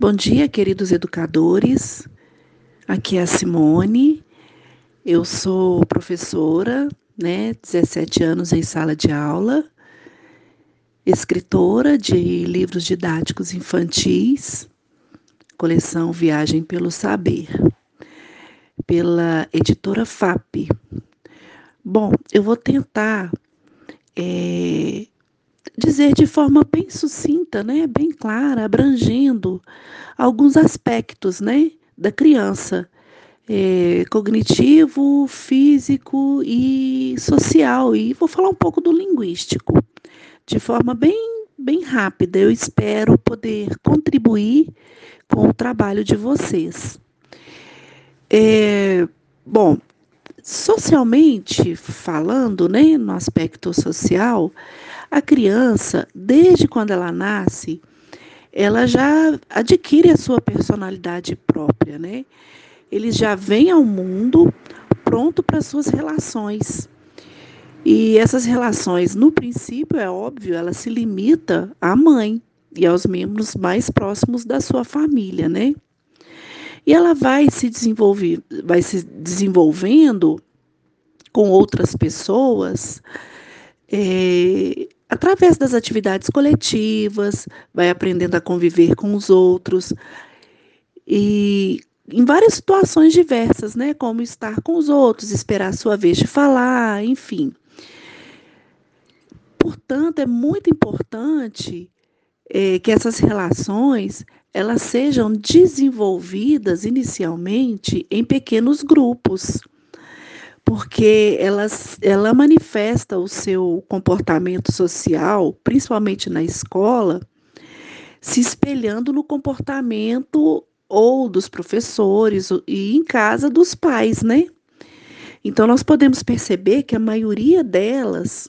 Bom dia, queridos educadores. Aqui é a Simone. Eu sou professora, né, 17 anos em sala de aula, escritora de livros didáticos infantis, coleção Viagem pelo Saber, pela editora FAP. Bom, eu vou tentar é, dizer de forma bem sucinta, né, bem clara, abrangendo alguns aspectos, né, da criança, é, cognitivo, físico e social. E vou falar um pouco do linguístico, de forma bem, bem rápida. Eu espero poder contribuir com o trabalho de vocês. É, bom, socialmente falando, né, no aspecto social, a criança, desde quando ela nasce, ela já adquire a sua personalidade própria, né? Ele já vem ao mundo pronto para suas relações. E essas relações, no princípio, é óbvio, ela se limita à mãe e aos membros mais próximos da sua família, né? E ela vai se desenvolver, vai se desenvolvendo com outras pessoas, é, através das atividades coletivas, vai aprendendo a conviver com os outros e em várias situações diversas, né, como estar com os outros, esperar a sua vez de falar, enfim. Portanto, é muito importante é, que essas relações elas sejam desenvolvidas inicialmente em pequenos grupos porque ela, ela manifesta o seu comportamento social, principalmente na escola, se espelhando no comportamento ou dos professores e em casa dos pais, né? Então nós podemos perceber que a maioria delas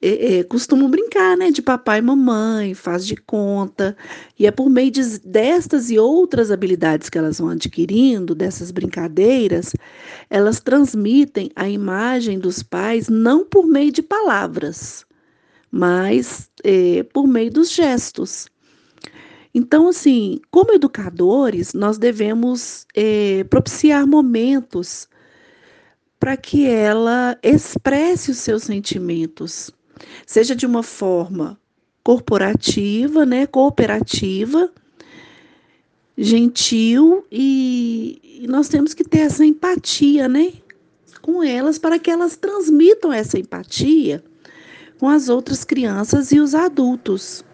é, é, costumam brincar, né, de papai e mamãe, faz de conta, e é por meio de, destas e outras habilidades que elas vão adquirindo, dessas brincadeiras, elas transmitem a imagem dos pais não por meio de palavras, mas é, por meio dos gestos. Então, assim, como educadores, nós devemos é, propiciar momentos para que ela expresse os seus sentimentos, seja de uma forma corporativa, né, cooperativa, gentil e, e nós temos que ter essa empatia, né, com elas para que elas transmitam essa empatia com as outras crianças e os adultos.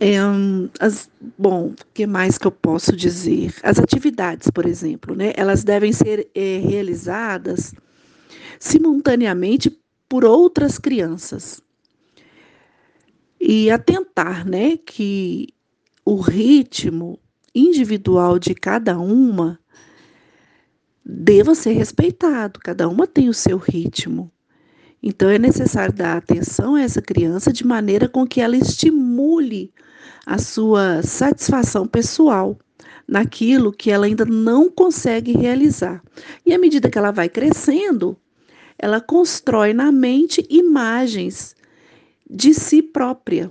É, as, bom, o que mais que eu posso dizer? As atividades, por exemplo, né, elas devem ser é, realizadas simultaneamente por outras crianças. E atentar, né, que o ritmo individual de cada uma deva ser respeitado, cada uma tem o seu ritmo. Então é necessário dar atenção a essa criança de maneira com que ela estimule a sua satisfação pessoal naquilo que ela ainda não consegue realizar. E à medida que ela vai crescendo, ela constrói na mente imagens de si própria.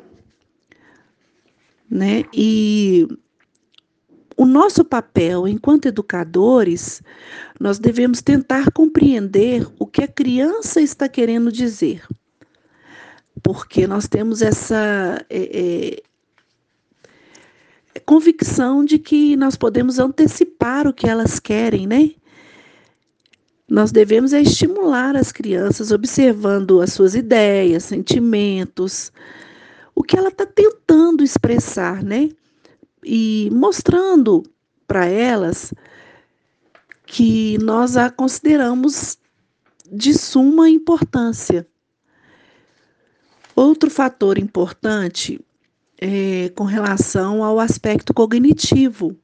Né? E o nosso papel enquanto educadores, nós devemos tentar compreender o que a criança está querendo dizer. Porque nós temos essa é, é, convicção de que nós podemos antecipar o que elas querem, né? Nós devemos estimular as crianças observando as suas ideias, sentimentos, o que ela está tentando expressar, né? E mostrando para elas que nós a consideramos de suma importância. Outro fator importante é com relação ao aspecto cognitivo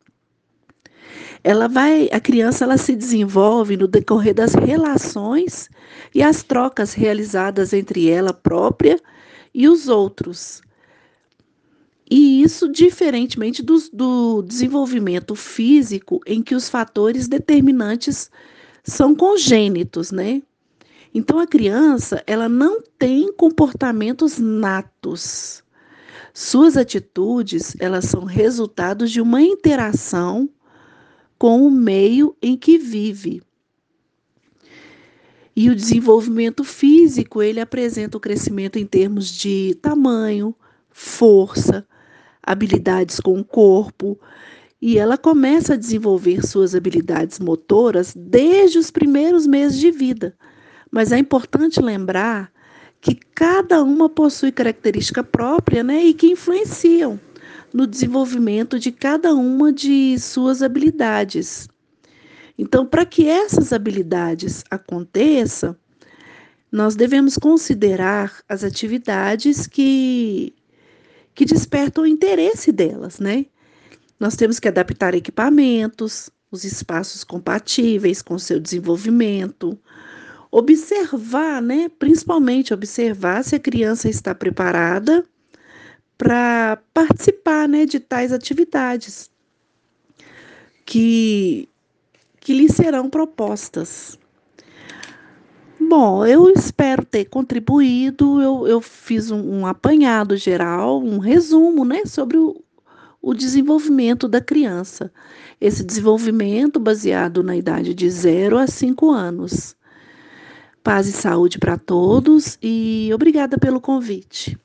ela vai, a criança ela se desenvolve no decorrer das relações e as trocas realizadas entre ela própria e os outros. E isso diferentemente do, do desenvolvimento físico, em que os fatores determinantes são congênitos, né? Então a criança, ela não tem comportamentos natos. Suas atitudes, elas são resultados de uma interação com o meio em que vive. E o desenvolvimento físico, ele apresenta o crescimento em termos de tamanho, força, habilidades com o corpo, e ela começa a desenvolver suas habilidades motoras desde os primeiros meses de vida. Mas é importante lembrar que cada uma possui característica própria, né, e que influenciam no desenvolvimento de cada uma de suas habilidades. Então, para que essas habilidades aconteçam, nós devemos considerar as atividades que, que despertam o interesse delas, né? Nós temos que adaptar equipamentos, os espaços compatíveis com seu desenvolvimento, observar, né? Principalmente observar se a criança está preparada para participar, né, de tais atividades que que lhe serão propostas. Bom, eu espero ter contribuído. Eu, eu fiz um, um apanhado geral, um resumo né, sobre o, o desenvolvimento da criança. Esse desenvolvimento baseado na idade de 0 a 5 anos. Paz e saúde para todos e obrigada pelo convite.